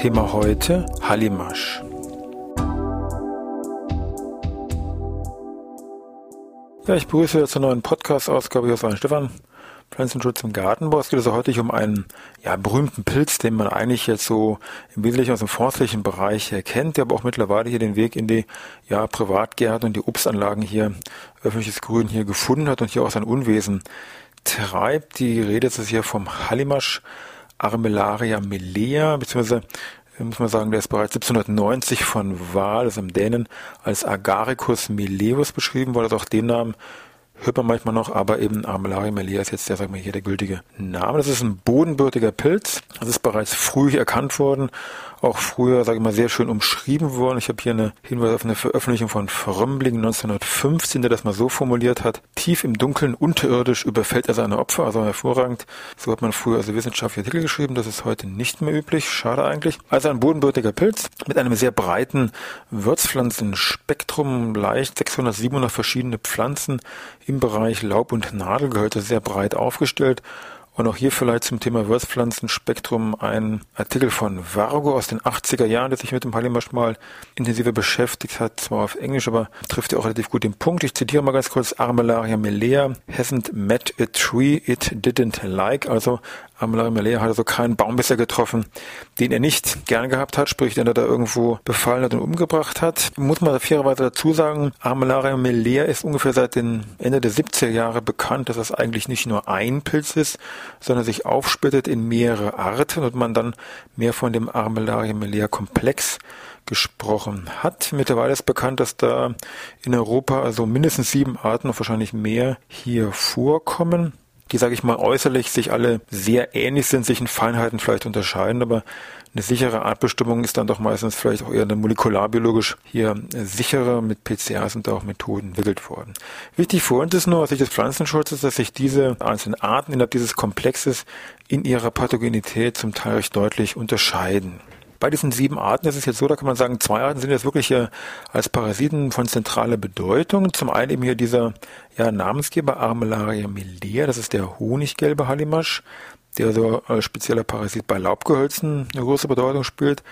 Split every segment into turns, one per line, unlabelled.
Thema heute Hallimasch. Ja, ich begrüße zur neuen Podcast-Ausgabe hier aus Stefan. Pflanzenschutz im Gartenbau. Es geht also heute um einen ja, berühmten Pilz, den man eigentlich jetzt so im Wesentlichen aus dem forstlichen Bereich kennt, der aber auch mittlerweile hier den Weg in die ja, Privatgärten und die Obstanlagen hier, öffentliches Grün hier gefunden hat und hier auch sein Unwesen treibt. Die Rede ist hier vom Hallimasch Armillaria melea, beziehungsweise äh, muss man sagen, der ist bereits 1790 von Wahl, also im Dänen, als Agaricus meleus beschrieben worden, also auch den Namen hört man manchmal noch, aber eben Armillaria melea ist jetzt der, sagen wir hier, der gültige Name. Das ist ein bodenbürtiger Pilz. Das ist bereits früh erkannt worden auch früher, sage ich mal, sehr schön umschrieben worden. Ich habe hier eine Hinweis auf eine Veröffentlichung von Frömbling 1915, der das mal so formuliert hat. Tief im Dunkeln, unterirdisch überfällt er seine Opfer, also hervorragend. So hat man früher also wissenschaftliche Titel geschrieben, das ist heute nicht mehr üblich, schade eigentlich. Also ein bodenbürtiger Pilz mit einem sehr breiten Würzpflanzenspektrum, leicht 600, 700 verschiedene Pflanzen im Bereich Laub- und Nadelgehölze sehr breit aufgestellt und auch hier vielleicht zum Thema Würzpflanzenspektrum ein Artikel von Vargo aus den 80er Jahren, der sich mit dem Hallimasch mal intensiver beschäftigt hat, zwar auf Englisch, aber trifft ja auch relativ gut den Punkt. Ich zitiere mal ganz kurz Armillaria melea. Hasn't met a tree it didn't like, also Armillaria melea hat also keinen Baum bisher getroffen, den er nicht gern gehabt hat, sprich, den er da irgendwo befallen hat und umgebracht hat. Muss man fairerweise dazu sagen, Armillaria melea ist ungefähr seit den Ende der 70er Jahre bekannt, dass das eigentlich nicht nur ein Pilz ist, sondern sich aufsplittet in mehrere Arten und man dann mehr von dem Armillaria melea Komplex gesprochen hat. Mittlerweile ist bekannt, dass da in Europa also mindestens sieben Arten und wahrscheinlich mehr hier vorkommen die, sage ich mal, äußerlich sich alle sehr ähnlich sind, sich in Feinheiten vielleicht unterscheiden, aber eine sichere Artbestimmung ist dann doch meistens vielleicht auch eher eine molekularbiologisch hier sichere mit PCR sind auch Methoden entwickelt worden. Wichtig für uns ist nur aus Sicht des Pflanzenschutzes, dass sich diese einzelnen Arten innerhalb dieses Komplexes in ihrer Pathogenität zum Teil recht deutlich unterscheiden. Bei diesen sieben Arten ist es jetzt so, da kann man sagen, zwei Arten sind jetzt wirklich als Parasiten von zentraler Bedeutung. Zum einen eben hier dieser ja, Namensgeber Armillaria melea, das ist der honiggelbe Hallimasch, der so als spezieller Parasit bei Laubgehölzen eine große Bedeutung spielt.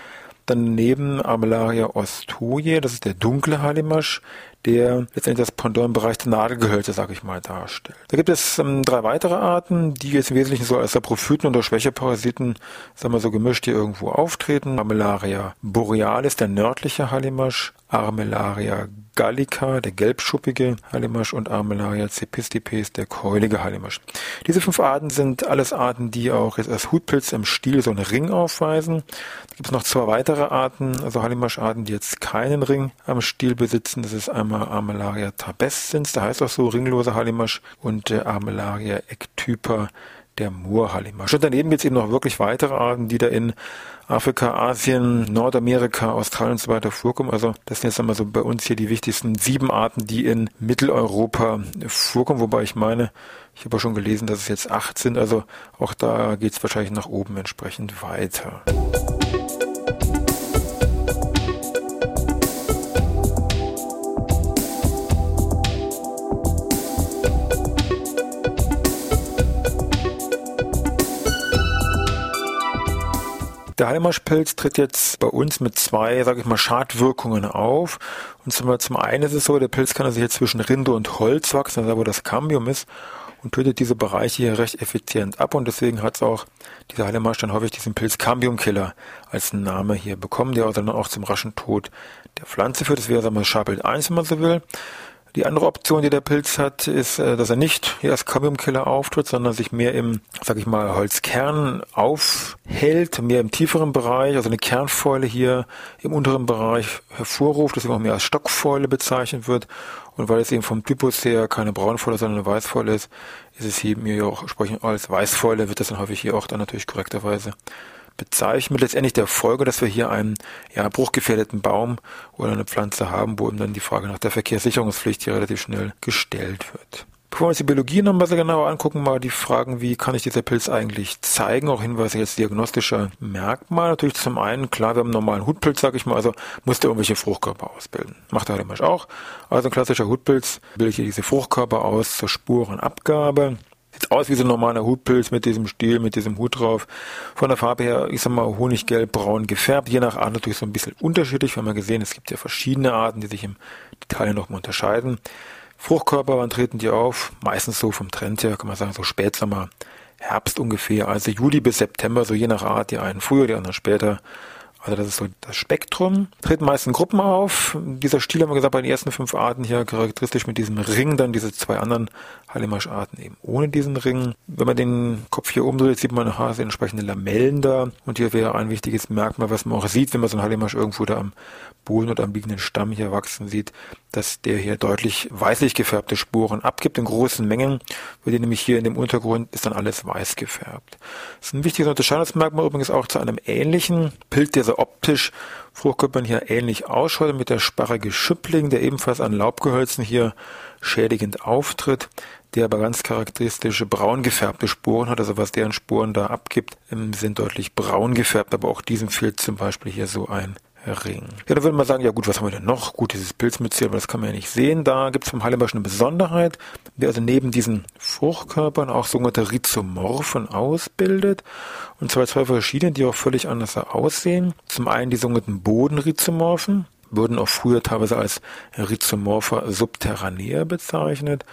Daneben Armillaria ostoje, das ist der dunkle Hallimasch, der letztendlich das Pendant im Bereich der Nadelgehölze, sage ich mal, darstellt. Da gibt es ähm, drei weitere Arten, die jetzt im Wesentlichen so als Saprophyten oder Schwächeparasiten, sagen wir so gemischt hier irgendwo auftreten. Armillaria borealis, der nördliche Hallimasch, Armillaria gallica, der gelbschuppige Hallimasch und Armillaria cepistipes, der keulige Hallimasch. Diese fünf Arten sind alles Arten, die auch jetzt als Hutpilz im Stiel so einen Ring aufweisen. Da gibt es noch zwei weitere Arten, also Hallimascharten, die jetzt keinen Ring am Stiel besitzen. Das ist einmal Armillaria tabescens, da heißt auch so ringloser Hallimasch und äh, Armillaria ectypa, der Moorhallimasch. Und daneben gibt es eben noch wirklich weitere Arten, die da in Afrika, Asien, Nordamerika, Australien und so weiter vorkommen. Also das sind jetzt einmal so bei uns hier die wichtigsten sieben Arten, die in Mitteleuropa vorkommen, wobei ich meine, ich habe schon gelesen, dass es jetzt acht sind. Also auch da geht es wahrscheinlich nach oben entsprechend weiter. Der Heilmarschpilz tritt jetzt bei uns mit zwei, sage ich mal, Schadwirkungen auf. Und zum, einen ist es so, der Pilz kann also hier zwischen Rinde und Holz wachsen, also wo das Cambium ist, und tötet diese Bereiche hier recht effizient ab. Und deswegen hat es auch dieser Heilemarsch dann häufig diesen Pilz Cambiumkiller als Name hier bekommen, der also dann auch zum raschen Tod der Pflanze führt. Das wäre, sagen wir, Schabild 1, wenn man so will. Die andere Option, die der Pilz hat, ist, äh, dass er nicht hier als Cadmiumkiller auftritt, sondern sich mehr im, sag ich mal, Holzkern aufhält, mehr im tieferen Bereich, also eine Kernfäule hier im unteren Bereich hervorruft, deswegen auch mehr als Stockfäule bezeichnet wird. Und weil es eben vom Typus her keine Braunfäule, sondern eine Weißfäule ist, ist es hier mir auch entsprechend als Weißfäule, wird das dann häufig hier auch dann natürlich korrekterweise bezeichnen, mit letztendlich der Folge, dass wir hier einen ja, bruchgefährdeten Baum oder eine Pflanze haben, wo eben dann die Frage nach der Verkehrssicherungspflicht hier relativ schnell gestellt wird. Bevor wir uns die Biologie noch ein bisschen genauer angucken, mal die Fragen, wie kann ich dieser Pilz eigentlich zeigen? Auch Hinweise jetzt diagnostischer Merkmal. Natürlich zum einen, klar, wir haben einen normalen Hutpilz, sag ich mal, also muss der irgendwelche Fruchtkörper ausbilden. Macht er halt immer auch. Also ein klassischer Hutpilz bildet hier diese Fruchtkörper aus zur Spurenabgabe. Sieht aus wie so ein normaler Hutpilz mit diesem Stiel, mit diesem Hut drauf. Von der Farbe her, ich sag mal, honiggelb, braun gefärbt. Je nach Art natürlich so ein bisschen unterschiedlich. Wir haben ja gesehen, es gibt ja verschiedene Arten, die sich im Detail nochmal unterscheiden. Fruchtkörper, wann treten die auf? Meistens so vom Trend her, kann man sagen, so Spätsommer, Herbst ungefähr. Also Juli bis September, so je nach Art, die einen früher, die anderen später. Also das ist so das Spektrum. Treten meist in Gruppen auf. Dieser Stil haben wir gesagt, bei den ersten fünf Arten hier charakteristisch mit diesem Ring, dann diese zwei anderen Hallimasch-Arten eben ohne diesen Ring. Wenn man den Kopf hier umdreht, sieht man Hase entsprechende Lamellen da. Und hier wäre ein wichtiges Merkmal, was man auch sieht, wenn man so einen Hallimasch irgendwo da am Boden oder am liegenden Stamm hier wachsen sieht, dass der hier deutlich weißlich gefärbte Spuren abgibt in großen Mengen, weil die nämlich hier in dem Untergrund ist dann alles weiß gefärbt. Das ist ein wichtiges Unterscheidungsmerkmal übrigens auch zu einem ähnlichen Pilz, der so optisch Fruchtkörpern hier ähnlich ausschaut, mit der sparrige Schüppling, der ebenfalls an Laubgehölzen hier schädigend auftritt, der aber ganz charakteristische braun gefärbte Sporen hat, also was deren Sporen da abgibt, sind deutlich braun gefärbt, aber auch diesem fehlt zum Beispiel hier so ein Ring. Ja, da würde man sagen, ja gut, was haben wir denn noch? Gut, dieses Pilzmyzel, aber das kann man ja nicht sehen. Da gibt es vom Heilenbarsch eine Besonderheit, der also neben diesen Fruchtkörpern auch sogenannte Rhizomorphen ausbildet. Und zwar zwei verschiedene, die auch völlig anders aussehen. Zum einen die sogenannten Bodenrhizomorphen, wurden auch früher teilweise als Rhizomorpha subterranea bezeichnet.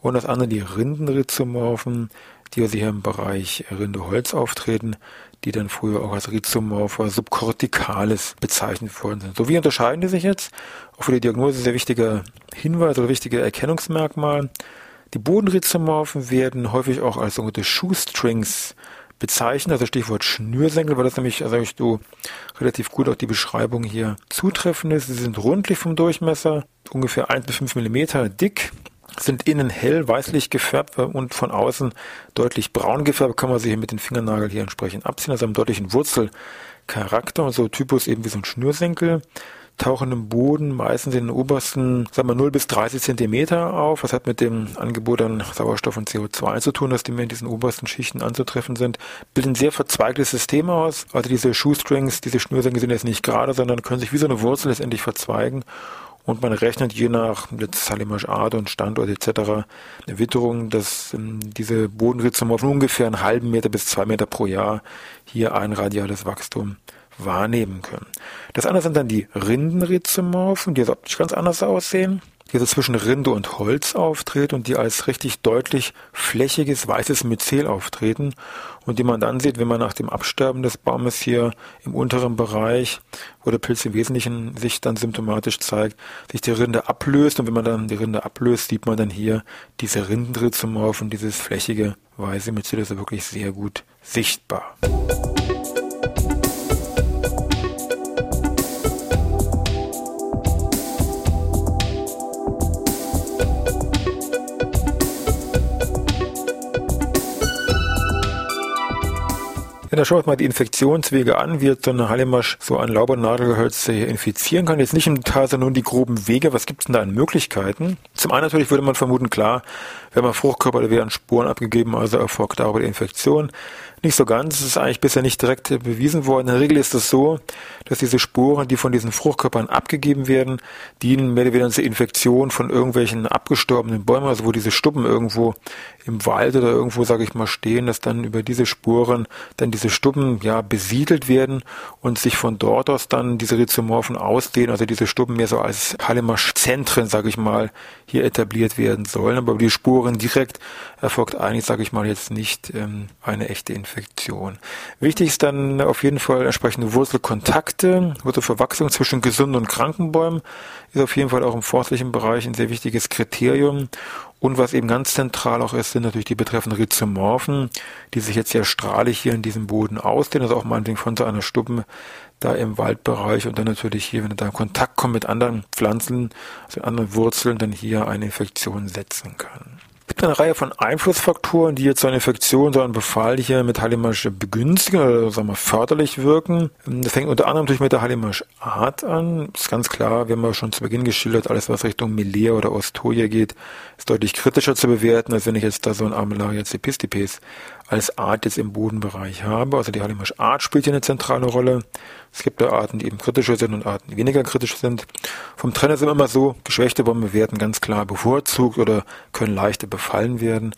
Und das andere die Rindenrhizomorphen, die also hier im Bereich Rindeholz auftreten, die dann früher auch als Rhizomorpha subcorticalis bezeichnet worden sind. So wie unterscheiden die sich jetzt? Auch für die Diagnose sehr wichtiger Hinweis oder wichtiger Erkennungsmerkmal. Die Bodenrhizomorphen werden häufig auch als sogenannte Shoestrings bezeichnet, also Stichwort Schnürsenkel, weil das nämlich, also ich du relativ gut auch die Beschreibung hier zutreffend ist. Sie sind rundlich vom Durchmesser, ungefähr 1 bis 5 Millimeter dick, sind innen hell weißlich gefärbt und von außen deutlich braun gefärbt. Kann man sie hier mit den Fingernagel hier entsprechend abziehen. Also haben deutlichen Wurzelcharakter und so Typus eben wie so ein Schnürsenkel. Tauchen im Boden meistens in den obersten, sagen wir 0 bis 30 Zentimeter auf. Was hat mit dem Angebot an Sauerstoff und CO2 zu tun, dass die mehr in diesen obersten Schichten anzutreffen sind. Bilden sehr verzweigtes System aus. Also diese Shoestrings, diese Schnürsenkel sind jetzt nicht gerade, sondern können sich wie so eine Wurzel letztendlich verzweigen und man rechnet je nach Salimasch Art und Standort etc. Witterung, dass ähm, diese Bodenrhizomorphen ungefähr einen halben Meter bis zwei Meter pro Jahr hier ein radiales Wachstum wahrnehmen können. Das andere sind dann die Rindenrhizomorphen, die also optisch ganz anders aussehen die so zwischen Rinde und Holz auftreten und die als richtig deutlich flächiges weißes Myzel auftreten und die man dann sieht, wenn man nach dem Absterben des Baumes hier im unteren Bereich, wo der Pilz im Wesentlichen sich dann symptomatisch zeigt, sich die Rinde ablöst und wenn man dann die Rinde ablöst, sieht man dann hier diese Rindendrhizomorphen, dieses flächige weiße Myzel ist wirklich sehr gut sichtbar. Ja, da uns mal die Infektionswege an, wie jetzt so eine Hallimasch so ein Laubernadelgehölz infizieren kann. Jetzt nicht im Detail, sondern nur die groben Wege. Was gibt es denn da an Möglichkeiten? Zum einen natürlich würde man vermuten, klar, wenn man Fruchtkörper, da werden Spuren abgegeben, also erfolgt darüber die Infektion. Nicht so ganz, es ist eigentlich bisher nicht direkt bewiesen worden. In der Regel ist es so, dass diese Spuren, die von diesen Fruchtkörpern abgegeben werden, dienen mehr oder weniger zur Infektion von irgendwelchen abgestorbenen Bäumen, also wo diese Stuppen irgendwo im Wald oder irgendwo, sage ich mal, stehen, dass dann über diese Spuren dann diese Stuppen ja besiedelt werden und sich von dort aus dann diese Rhizomorphen ausdehnen, also diese Stuppen mehr so als Halemasch-Zentren, sage ich mal, hier etabliert werden sollen. Aber die Spuren direkt erfolgt eigentlich, sage ich mal, jetzt nicht ähm, eine echte Infektion. Wichtig ist dann auf jeden Fall entsprechende Wurzelkontakte, Wurzelverwachsung zwischen gesunden und kranken Bäumen ist auf jeden Fall auch im forstlichen Bereich ein sehr wichtiges Kriterium. Und was eben ganz zentral auch ist, sind natürlich die betreffenden Rhizomorphen, die sich jetzt sehr strahlig hier in diesem Boden ausdehnen, also auch meinetwegen von so einer Stuppen da im Waldbereich und dann natürlich hier, wenn er da in Kontakt kommt mit anderen Pflanzen, also anderen Wurzeln, dann hier eine Infektion setzen kann. Gibt eine Reihe von Einflussfaktoren, die jetzt so eine Infektion, so einen Befall hier mit Hallimasch begünstigen oder sagen wir förderlich wirken. Das fängt unter anderem natürlich mit der Hallimasch-Art an. Ist ganz klar, wir haben ja schon zu Beginn geschildert, alles was Richtung Milea oder Ostoja geht, ist deutlich kritischer zu bewerten, als wenn ich jetzt da so ein Armillaria cepistipes als Art jetzt im Bodenbereich habe. Also die Hallimasch-Art spielt hier eine zentrale Rolle. Es gibt da Arten, die eben kritischer sind und Arten, die weniger kritisch sind. Vom Trenner sind immer so, geschwächte Bäume werden ganz klar bevorzugt oder können leichter befallen werden,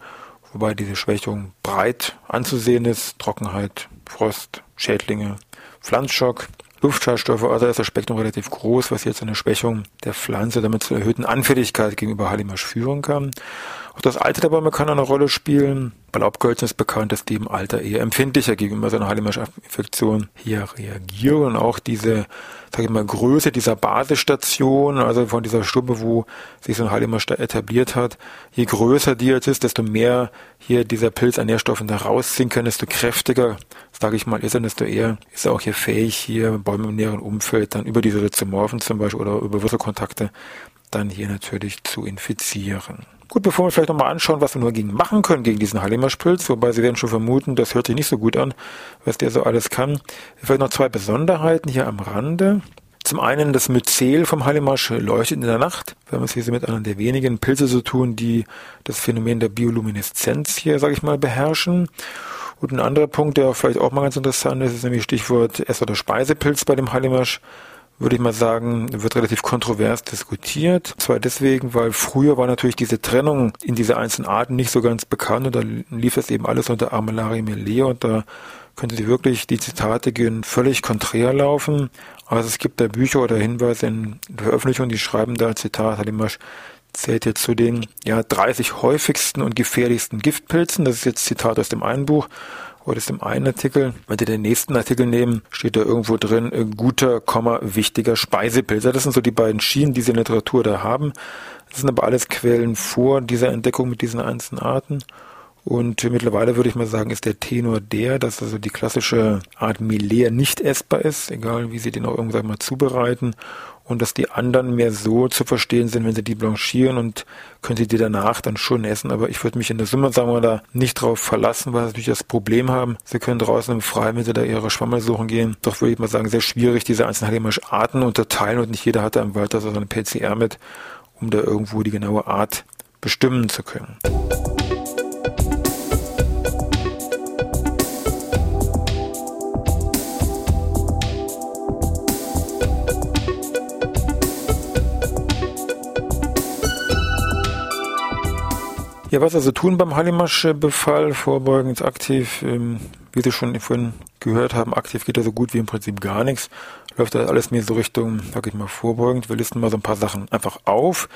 wobei diese Schwächung breit anzusehen ist. Trockenheit, Frost, Schädlinge, Pflanzschock. Luftschadstoffe, also ist das Spektrum relativ groß, was jetzt eine Schwächung der Pflanze damit zur erhöhten Anfälligkeit gegenüber Hallimasch führen kann. Auch das Alter der Bäume kann eine Rolle spielen. Bei Laubgehölzen ist bekannt, dass die im Alter eher empfindlicher gegenüber so einer Hallimasch-Infektion hier reagieren. Auch diese, sag ich mal, Größe dieser Basisstation, also von dieser Stube, wo sich so ein Hallimasch da etabliert hat, je größer die jetzt ist, desto mehr hier dieser Pilz an Nährstoffen da rausziehen kann, desto kräftiger, sage ich mal, ist er, desto eher ist er auch hier fähig, hier Bäume im näheren Umfeld dann über diese Rhizomorphen zum Beispiel oder über Wurzelkontakte dann hier natürlich zu infizieren. Gut, bevor wir vielleicht nochmal anschauen, was wir nur gegen machen können, gegen diesen Hallimasch-Pilz, wobei Sie werden schon vermuten, das hört sich nicht so gut an, was der so alles kann. Vielleicht noch zwei Besonderheiten hier am Rande. Zum einen das Myzel vom Hallimasch leuchtet in der Nacht. Wir haben es hier mit einer der wenigen Pilze zu tun, die das Phänomen der Biolumineszenz hier, sage ich mal, beherrschen. Und ein anderer Punkt, der vielleicht auch mal ganz interessant ist, ist nämlich Stichwort Ess- oder Speisepilz bei dem Hallimasch würde ich mal sagen, wird relativ kontrovers diskutiert. Zwar deswegen, weil früher war natürlich diese Trennung in diese einzelnen Arten nicht so ganz bekannt und da lief es eben alles unter Armillaria melea und da könnte sie wirklich, die Zitate gehen völlig konträr laufen. Also es gibt da Bücher oder Hinweise in Veröffentlichungen, die schreiben da, Zitat, Halimasch zählt jetzt zu den ja 30 häufigsten und gefährlichsten Giftpilzen. Das ist jetzt Zitat aus dem einen Buch oder ist im einen Artikel. Wenn Sie den nächsten Artikel nehmen, steht da irgendwo drin, äh, guter, Komma, wichtiger Speisepilz. Das sind so die beiden Schienen, die Sie in der Literatur da haben. Das sind aber alles Quellen vor dieser Entdeckung mit diesen einzelnen Arten. Und mittlerweile würde ich mal sagen, ist der Tenor der, dass also die klassische Art Milea nicht essbar ist, egal wie Sie den auch irgendwann mal zubereiten und dass die anderen mehr so zu verstehen sind, wenn sie die blanchieren und können sie die danach dann schon essen. Aber ich würde mich in der Summe, sagen wir da, nicht drauf verlassen, weil sie natürlich das Problem haben. Sie können draußen im Freien, wenn sie da ihre Schwammel suchen gehen, doch würde ich mal sagen, sehr schwierig, diese einzelnen Halimasch-Arten unterteilen und nicht jeder hat da im Wald also eine PCR mit, um da irgendwo die genaue Art bestimmen zu können. Ja, was also tun beim Hallimasch-Befall vorbeugend aktiv? Ähm, wie Sie schon vorhin gehört haben, aktiv geht da so gut wie im Prinzip gar nichts. Läuft da alles mehr so Richtung, sag ich mal, vorbeugend. Wir listen mal so ein paar Sachen einfach auf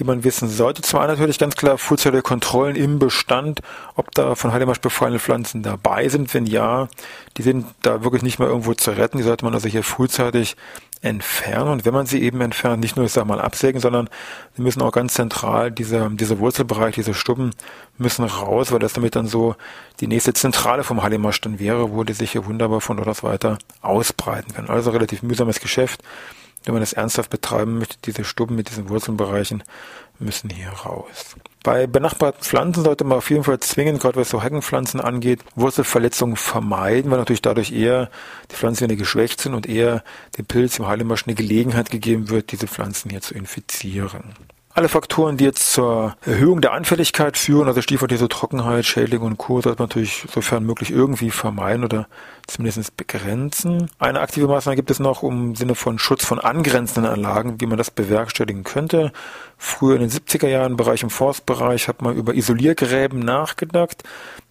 die man wissen sollte. Einen natürlich ganz klar funktionelle Kontrollen im Bestand, ob da von Heidemarsch befallene Pflanzen dabei sind. Wenn ja, die sind da wirklich nicht mehr irgendwo zu retten. Die sollte man also hier frühzeitig entfernen. Und wenn man sie eben entfernt, nicht nur, ich sag mal, absägen, sondern sie müssen auch ganz zentral, dieser, dieser Wurzelbereich, diese Stubben müssen raus, weil das damit dann so die nächste Zentrale vom Hallimasch dann wäre, wo die sich hier wunderbar von dort aus weiter ausbreiten können. Also relativ mühsames Geschäft wenn man das ernsthaft betreiben möchte, diese Stubben mit diesen Wurzelbereichen müssen hier raus. Bei benachbarten Pflanzen sollte man auf jeden Fall zwingend, gerade was so Heckenpflanzen angeht, Wurzelverletzungen vermeiden, weil natürlich dadurch eher die Pflanzen wieder geschwächt sind und eher dem Pilz im Heilemasch eine Gelegenheit gegeben wird, diese Pflanzen hier zu infizieren. Alle Faktoren, die jetzt zur Erhöhung der Anfälligkeit führen, also Stichwort diese Trockenheit, Schädling und Co., sollte man natürlich sofern möglich irgendwie vermeiden oder zumindest begrenzen. Eine aktive Maßnahme gibt es noch im Sinne von Schutz von angrenzenden Anlagen, wie man das bewerkstelligen könnte. Früher in den 70er Jahren im Bereich im Forstbereich hat man über Isoliergräben nachgedacht.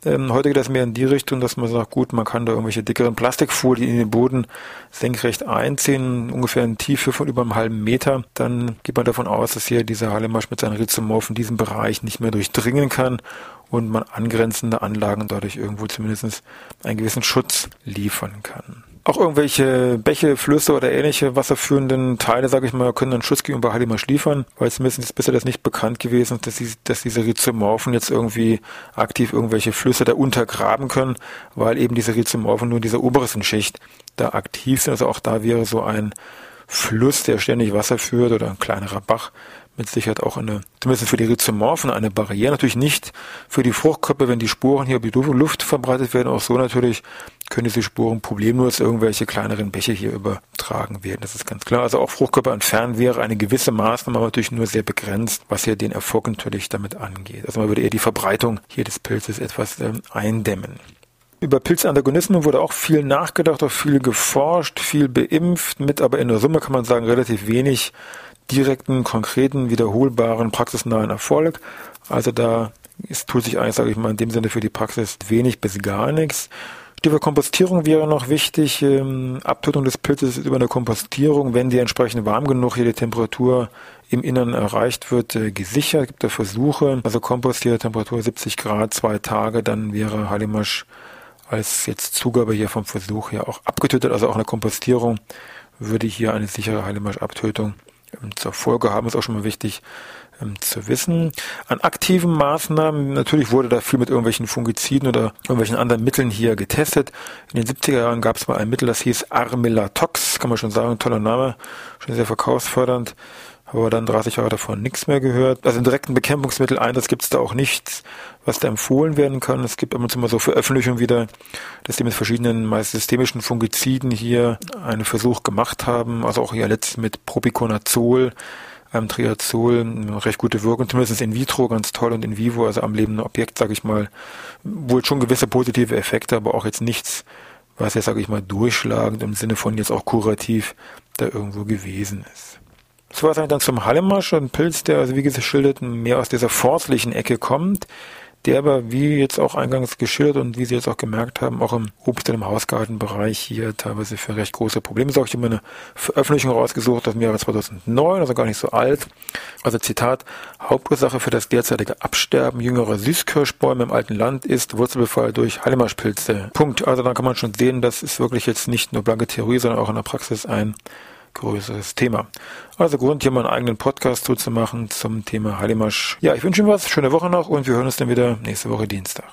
Ähm, heute geht das mehr in die Richtung, dass man sagt, gut, man kann da irgendwelche dickeren Plastikfolien in den Boden senkrecht einziehen, ungefähr eine Tiefe von über einem halben Meter. Dann geht man davon aus, dass hier dieser Halemasch mit seinen Rhizomorphen diesen Bereich nicht mehr durchdringen kann und man angrenzende Anlagen dadurch irgendwo zumindest einen gewissen Schutz liefern kann. Auch irgendwelche Bäche, Flüsse oder ähnliche wasserführenden Teile, sage ich mal, können einen Schutz gegenüber Hallimasch liefern, weil zumindest ist bisher das nicht bekannt gewesen, dass, die, dass diese Rhizomorphen jetzt irgendwie aktiv irgendwelche Flüsse da untergraben können, weil eben diese Rhizomorphen nur in dieser obersten Schicht da aktiv sind. Also auch da wäre so ein Fluss, der ständig Wasser führt oder ein kleinerer Bach mit Sicherheit auch eine, zumindest für die Rhizomorphen eine Barriere. Natürlich nicht für die Fruchtköpfe, wenn die Sporen hier über die Luft verbreitet werden. Auch so natürlich können diese Sporen problemlos irgendwelche kleineren Bäche hier übertragen werden. Das ist ganz klar. Also auch Fruchtkörper entfernen wäre eine gewisse Maßnahme, aber natürlich nur sehr begrenzt, was hier den Erfolg natürlich damit angeht. Also man würde eher die Verbreitung hier des Pilzes etwas ähm, eindämmen. Über Pilzantagonismen wurde auch viel nachgedacht, auch viel geforscht, viel beimpft, mit aber in der Summe kann man sagen relativ wenig direkten, konkreten, wiederholbaren, praxisnahen Erfolg. Also da ist, tut sich eigentlich, sage ich mal, in dem Sinne für die Praxis wenig bis gar nichts. Stichwort Kompostierung wäre noch wichtig. Ähm, Abtötung des Pilzes ist über eine Kompostierung, wenn die entsprechend warm genug hier die Temperatur im Innern erreicht wird, äh, gesichert. Es gibt da Versuche. Also Kompostiertemperatur 70 Grad, zwei Tage, dann wäre Halimasch als jetzt Zugabe hier vom Versuch her auch abgetötet. Also auch eine Kompostierung würde hier eine sichere Halimasch-Abtötung zur Folge haben, ist auch schon mal wichtig ähm, zu wissen. An aktiven Maßnahmen, natürlich wurde da viel mit irgendwelchen Fungiziden oder irgendwelchen anderen Mitteln hier getestet. In den 70er Jahren gab es mal ein Mittel, das hieß Armilatox, kann man schon sagen, toller Name, schon sehr verkaufsfördernd. Aber dann 30 Jahre davon nichts mehr gehört. Also im direkten Bekämpfungsmitteleinsatz gibt es da auch nichts, was da empfohlen werden kann. Es gibt immer so Veröffentlichungen wieder, dass die mit verschiedenen, meist systemischen Fungiziden hier einen Versuch gemacht haben. Also auch hier letztens mit Propiconazol, ähm, Triazol, recht gute Wirkung, zumindest in vitro ganz toll und in vivo, also am lebenden Objekt, sage ich mal, wohl schon gewisse positive Effekte, aber auch jetzt nichts, was jetzt, sage ich mal, durchschlagend im Sinne von jetzt auch kurativ da irgendwo gewesen ist. So eigentlich dann zum Hallemarsch, ein Pilz, der, also wie geschildert, mehr aus dieser forstlichen Ecke kommt, der aber, wie jetzt auch eingangs geschildert und wie Sie jetzt auch gemerkt haben, auch im Obst- und im Hausgartenbereich hier teilweise für recht große Probleme sorgt. Ich habe eine Veröffentlichung rausgesucht aus dem Jahre 2009, also gar nicht so alt. Also Zitat, Hauptursache für das derzeitige Absterben jüngerer Süßkirschbäume im alten Land ist Wurzelbefall durch Hallemarschpilze. Punkt. Also dann kann man schon sehen, das ist wirklich jetzt nicht nur blanke Theorie, sondern auch in der Praxis ein größeres Thema. Also Grund, hier mal einen eigenen Podcast zu machen zum Thema Hallimasch. Ja, ich wünsche Ihnen was, schöne Woche noch und wir hören uns dann wieder nächste Woche Dienstag.